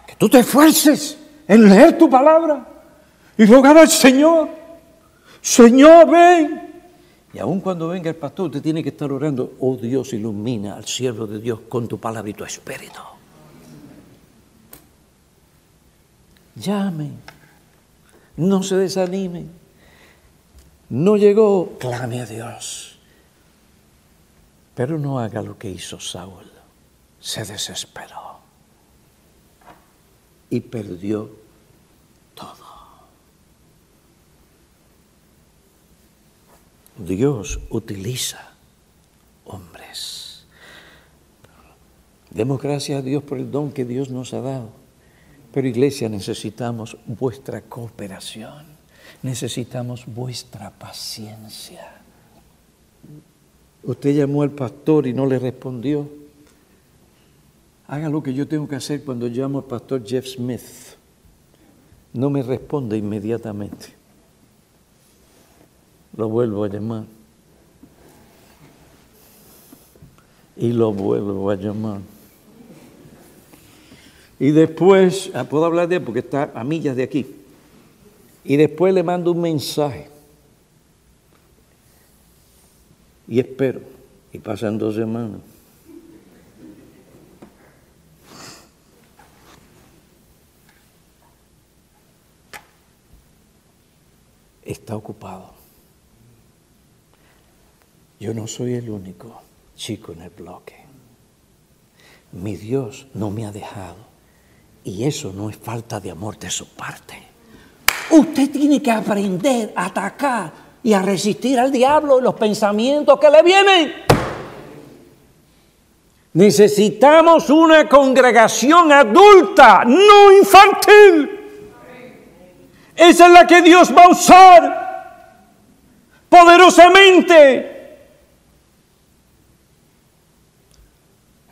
Que tú te esfuerces en leer tu palabra y rogar al Señor. Señor, ven. Y aun cuando venga el pastor, usted tiene que estar orando, oh Dios, ilumina al siervo de Dios con tu palabra y tu espíritu. Llamen, no se desanimen. No llegó, clame a Dios. Pero no haga lo que hizo Saúl. Se desesperó y perdió todo. Dios utiliza hombres. Demos gracias a Dios por el don que Dios nos ha dado. Pero iglesia, necesitamos vuestra cooperación. Necesitamos vuestra paciencia. Usted llamó al pastor y no le respondió. Haga lo que yo tengo que hacer cuando llamo al pastor Jeff Smith. No me responde inmediatamente. Lo vuelvo a llamar. Y lo vuelvo a llamar. Y después, ah, puedo hablar de él porque está a millas de aquí. Y después le mando un mensaje. y espero. Y pasan dos semanas. Está ocupado. Yo no soy el único chico en el bloque. Mi Dios no me ha dejado. Y eso no es falta de amor de su parte. Usted tiene que aprender a atacar y a resistir al diablo y los pensamientos que le vienen. Necesitamos una congregación adulta, no infantil. Esa es la que Dios va a usar poderosamente.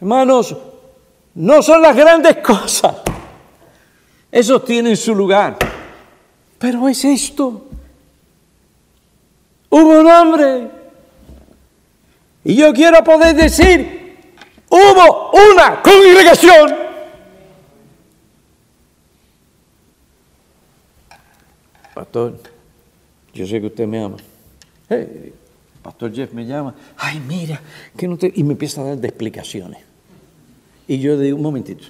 Hermanos, no son las grandes cosas. Esos tienen su lugar. Pero es esto. Hubo un hombre. Y yo quiero poder decir, hubo una congregación. Pastor, yo sé que usted me ama. Pastor Jeff me llama. Ay, mira, que no te... Y me empieza a dar de explicaciones. Y yo digo, un momentito.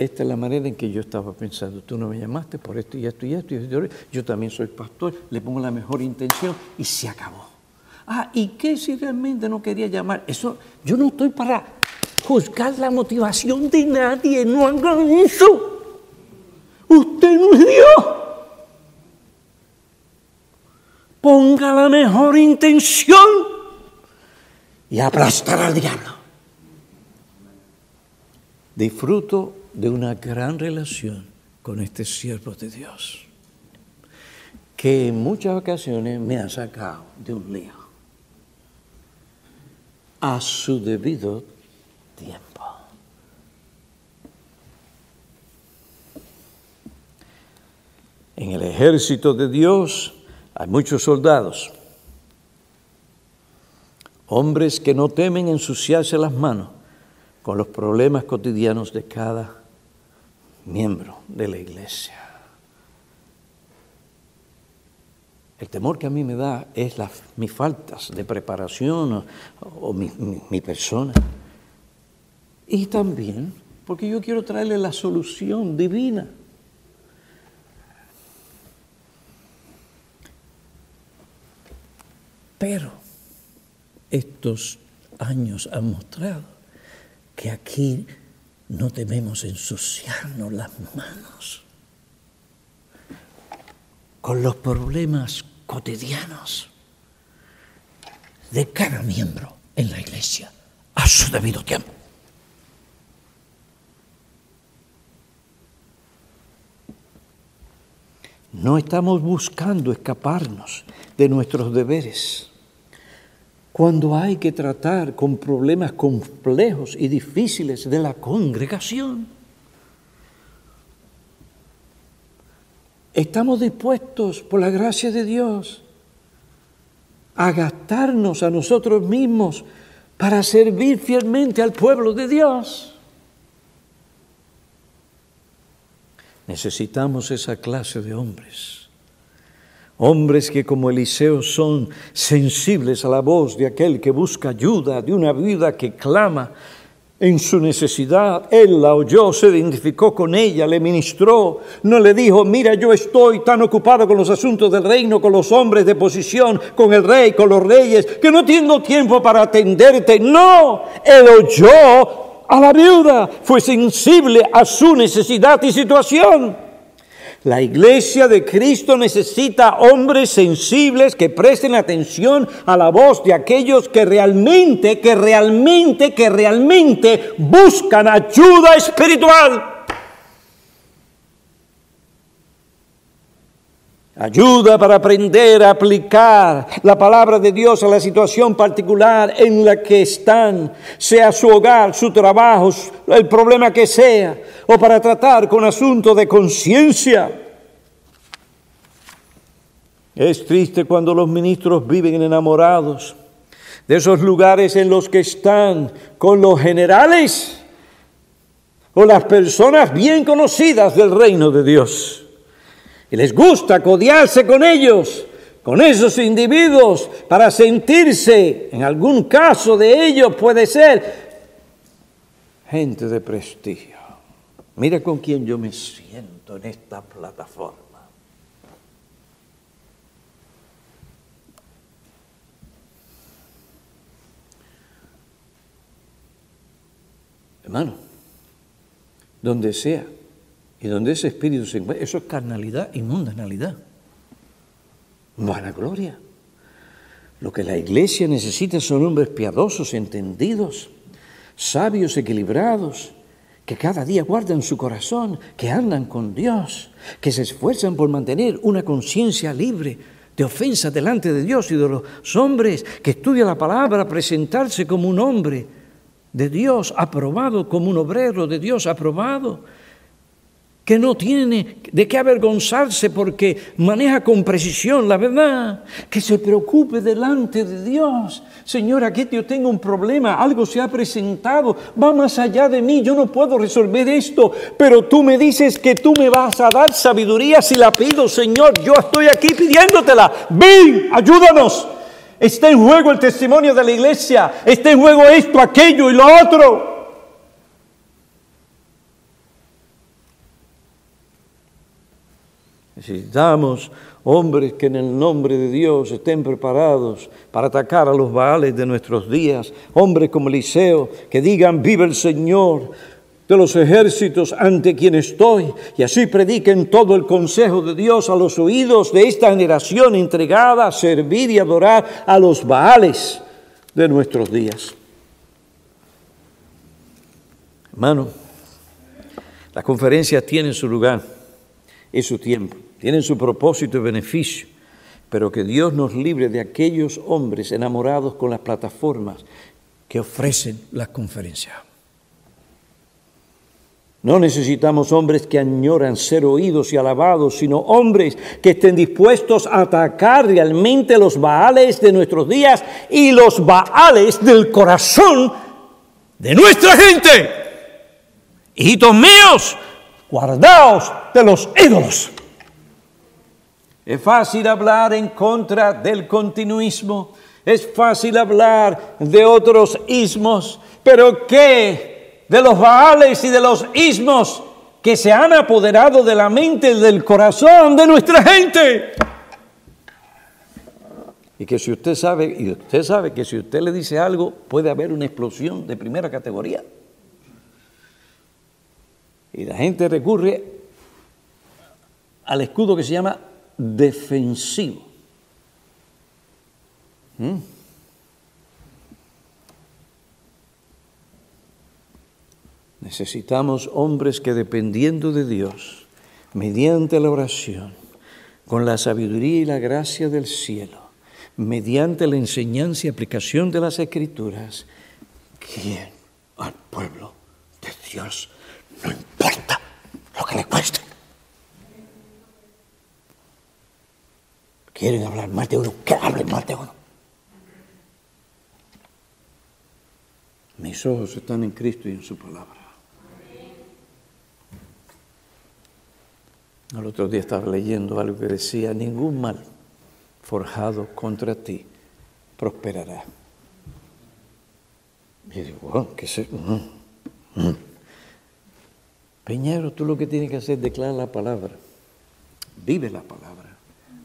Esta es la manera en que yo estaba pensando. Tú no me llamaste por esto y esto y esto. Y esto. Yo también soy pastor, le pongo la mejor intención y se acabó. Ah, ¿y qué si realmente no quería llamar? Eso, yo no estoy para juzgar la motivación de nadie. No hagan eso. Usted no es Dios. Ponga la mejor intención y aplastar al diablo. Disfruto de una gran relación con este siervo de Dios, que en muchas ocasiones me ha sacado de un lío a su debido tiempo. En el ejército de Dios hay muchos soldados, hombres que no temen ensuciarse las manos con los problemas cotidianos de cada miembro de la iglesia. El temor que a mí me da es las, mis faltas de preparación o, mi, mi persona. Y también porque yo quiero traerle la solución divina. Pero estos años han mostrado que aquí no debemos ensuciarnos las manos con los problemas cotidianos de cada miembro en la iglesia a su debido tiempo. No estamos buscando escaparnos de nuestros deberes. Cuando hay que tratar con problemas complejos y difíciles de la congregación, estamos dispuestos, por la gracia de Dios, a gastarnos a nosotros mismos para servir fielmente al pueblo de Dios. Necesitamos esa clase de hombres. Hombres que como Eliseo son sensibles a la voz de aquel que busca ayuda, de una vida que clama en su necesidad. Él la oyó, se identificó con ella, le ministró. No le dijo, mira, yo estoy tan ocupado con los asuntos del reino, con los hombres de posición, con el rey, con los reyes, que no tengo tiempo para atenderte. No, él oyó a la viuda, fue sensible a su necesidad y situación. La iglesia de Cristo necesita hombres sensibles que presten atención a la voz de aquellos que realmente, que realmente, que realmente buscan ayuda espiritual. Ayuda para aprender a aplicar la palabra de Dios a la situación particular en la que están, sea su hogar, su trabajo, el problema que sea, o para tratar con asuntos de conciencia. Es triste cuando los ministros viven enamorados de esos lugares en los que están con los generales o las personas bien conocidas del reino de Dios y les gusta codiarse con ellos, con esos individuos, para sentirse, en algún caso de ellos puede ser, gente de prestigio. Mira con quién yo me siento en esta plataforma. Hermano, donde sea y donde ese espíritu se encuentra, eso es carnalidad y mundanalidad. Vanagloria. Lo que la iglesia necesita son hombres piadosos, entendidos, sabios, equilibrados, que cada día guardan su corazón, que andan con Dios, que se esfuerzan por mantener una conciencia libre de ofensa delante de Dios y de los hombres, que estudia la palabra, presentarse como un hombre de Dios aprobado, como un obrero de Dios aprobado que no tiene de qué avergonzarse porque maneja con precisión la verdad, que se preocupe delante de Dios. Señor, aquí yo tengo un problema, algo se ha presentado, va más allá de mí, yo no puedo resolver esto, pero tú me dices que tú me vas a dar sabiduría si la pido, Señor, yo estoy aquí pidiéndotela. Ven, ayúdanos. Está en juego el testimonio de la iglesia, está en juego esto, aquello y lo otro. Necesitamos hombres que en el nombre de Dios estén preparados para atacar a los baales de nuestros días. Hombres como Eliseo que digan, vive el Señor de los ejércitos ante quien estoy. Y así prediquen todo el consejo de Dios a los oídos de esta generación entregada a servir y adorar a los baales de nuestros días. Hermano, las conferencias tienen su lugar y su tiempo tienen su propósito y beneficio, pero que Dios nos libre de aquellos hombres enamorados con las plataformas que ofrecen las conferencias. No necesitamos hombres que añoran ser oídos y alabados, sino hombres que estén dispuestos a atacar realmente los baales de nuestros días y los baales del corazón de nuestra gente. Hijitos míos, guardaos de los ídolos. Es fácil hablar en contra del continuismo, es fácil hablar de otros ismos, pero ¿qué? de los baales y de los ismos que se han apoderado de la mente y del corazón de nuestra gente. Y que si usted sabe, y usted sabe que si usted le dice algo, puede haber una explosión de primera categoría. Y la gente recurre al escudo que se llama defensivo. ¿Mm? Necesitamos hombres que dependiendo de Dios, mediante la oración, con la sabiduría y la gracia del cielo, mediante la enseñanza y aplicación de las escrituras, guíen al pueblo de Dios, no importa lo que le cueste. Quieren hablar más de uno, que hablen más de uno. Mis ojos están en Cristo y en su palabra. El otro día estaba leyendo algo que decía, ningún mal forjado contra ti prosperará. Y digo, wow, ¿qué es mm, mm. Peñero, tú lo que tienes que hacer es declarar la palabra, vive la palabra,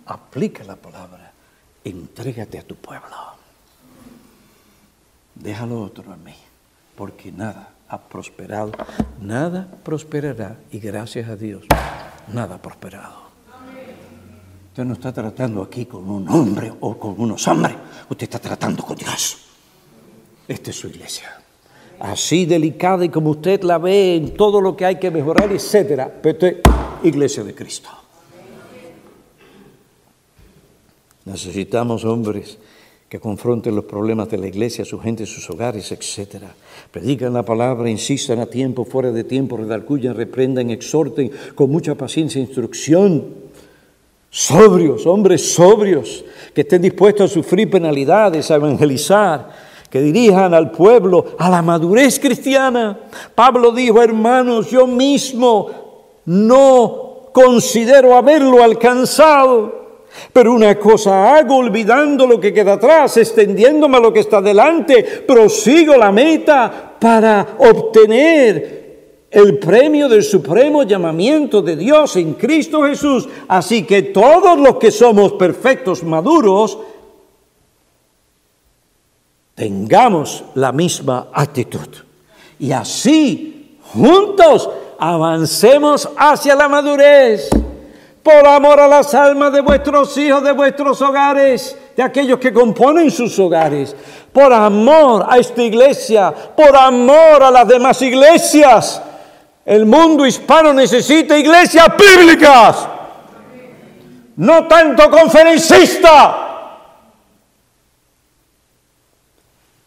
aplica la palabra, entrégate a tu pueblo. Déjalo otro a mí, porque nada ha prosperado, nada prosperará y gracias a Dios nada prosperado. Usted no está tratando aquí con un hombre o con unos hombres, usted está tratando con Dios. Esta es su iglesia. Así delicada y como usted la ve en todo lo que hay que mejorar, etcétera. Pero esta es iglesia de Cristo. Necesitamos hombres que confronten los problemas de la iglesia, su gente, sus hogares, etc. Predican la palabra, insistan a tiempo, fuera de tiempo, redarcuyan, reprendan, exhorten con mucha paciencia e instrucción. Sobrios, hombres sobrios, que estén dispuestos a sufrir penalidades, a evangelizar, que dirijan al pueblo a la madurez cristiana. Pablo dijo, hermanos, yo mismo no considero haberlo alcanzado pero una cosa hago olvidando lo que queda atrás, extendiéndome a lo que está delante, prosigo la meta para obtener el premio del supremo llamamiento de Dios en Cristo Jesús. Así que todos los que somos perfectos, maduros, tengamos la misma actitud. Y así, juntos, avancemos hacia la madurez por amor a las almas de vuestros hijos, de vuestros hogares, de aquellos que componen sus hogares, por amor a esta iglesia, por amor a las demás iglesias. El mundo hispano necesita iglesias bíblicas, no tanto conferencistas,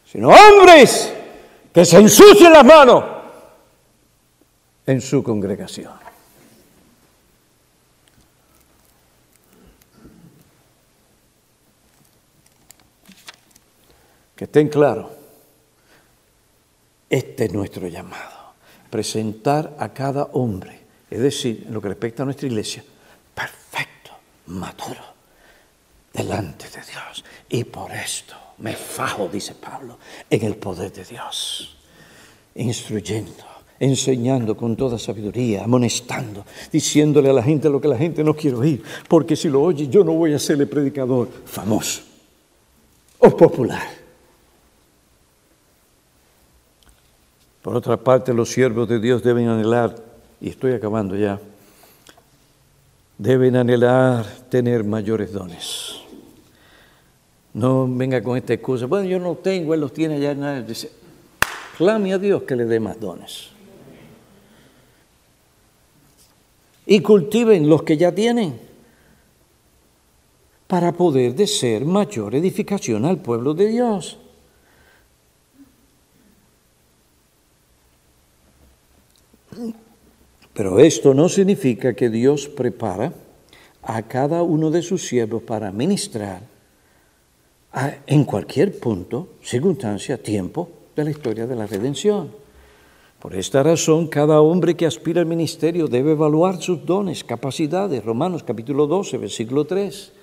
sino hombres que se ensucien las manos en su congregación. Que estén claros. Este es nuestro llamado. Presentar a cada hombre, es decir, en lo que respecta a nuestra iglesia, perfecto, maduro, delante de Dios. Y por esto me fajo, dice Pablo, en el poder de Dios, instruyendo, enseñando con toda sabiduría, amonestando, diciéndole a la gente lo que la gente no quiere oír, porque si lo oye yo no voy a serle predicador famoso o popular. Por otra parte, los siervos de Dios deben anhelar, y estoy acabando ya, deben anhelar tener mayores dones. No venga con esta excusa, bueno, yo no tengo, Él los tiene ya. Dice, clame a Dios que le dé más dones. Y cultiven los que ya tienen para poder de mayor edificación al pueblo de Dios. Pero esto no significa que Dios prepara a cada uno de sus siervos para ministrar en cualquier punto, circunstancia, tiempo de la historia de la redención. Por esta razón, cada hombre que aspira al ministerio debe evaluar sus dones, capacidades. Romanos capítulo 12, versículo 3.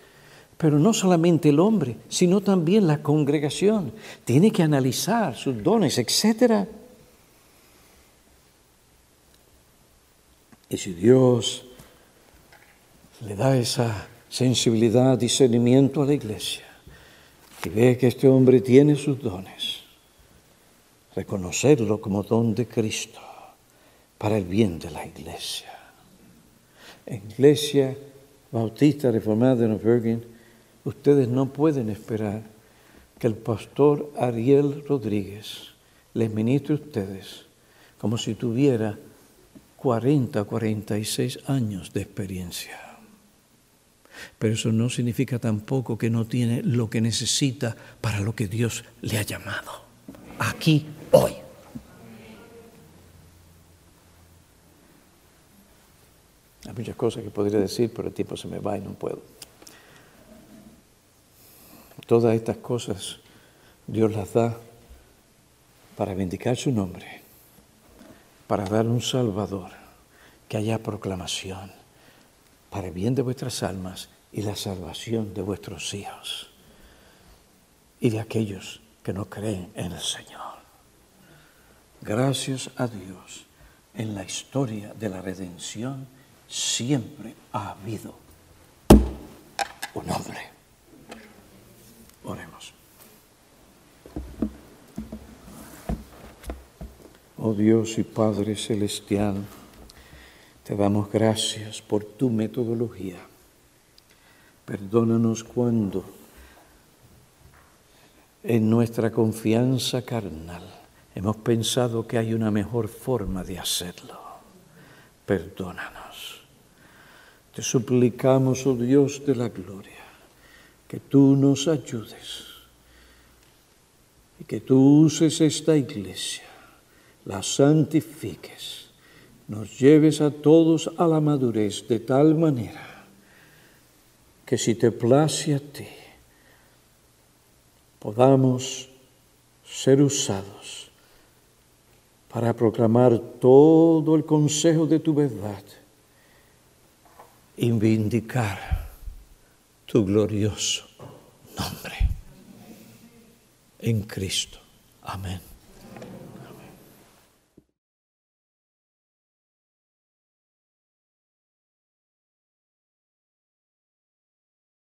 Pero no solamente el hombre, sino también la congregación. Tiene que analizar sus dones, etc. Y si Dios le da esa sensibilidad, discernimiento a la iglesia, y ve que este hombre tiene sus dones, reconocerlo como don de Cristo para el bien de la iglesia. Iglesia Bautista Reformada de Nueva ustedes no pueden esperar que el pastor Ariel Rodríguez les ministre a ustedes como si tuviera 40, 46 años de experiencia. Pero eso no significa tampoco que no tiene lo que necesita para lo que Dios le ha llamado. Aquí, hoy. Hay muchas cosas que podría decir, pero el tiempo se me va y no puedo. Todas estas cosas Dios las da para vindicar su nombre, para dar un Salvador, que haya proclamación para el bien de vuestras almas y la salvación de vuestros hijos y de aquellos que no creen en el Señor. Gracias a Dios, en la historia de la redención siempre ha habido un hombre. Oremos. Oh Dios y Padre Celestial, te damos gracias por tu metodología. Perdónanos cuando en nuestra confianza carnal hemos pensado que hay una mejor forma de hacerlo. Perdónanos. Te suplicamos, oh Dios de la gloria, que tú nos ayudes y que tú uses esta iglesia, la santifiques nos lleves a todos a la madurez de tal manera que si te place a ti, podamos ser usados para proclamar todo el consejo de tu verdad y vindicar tu glorioso nombre en Cristo. Amén.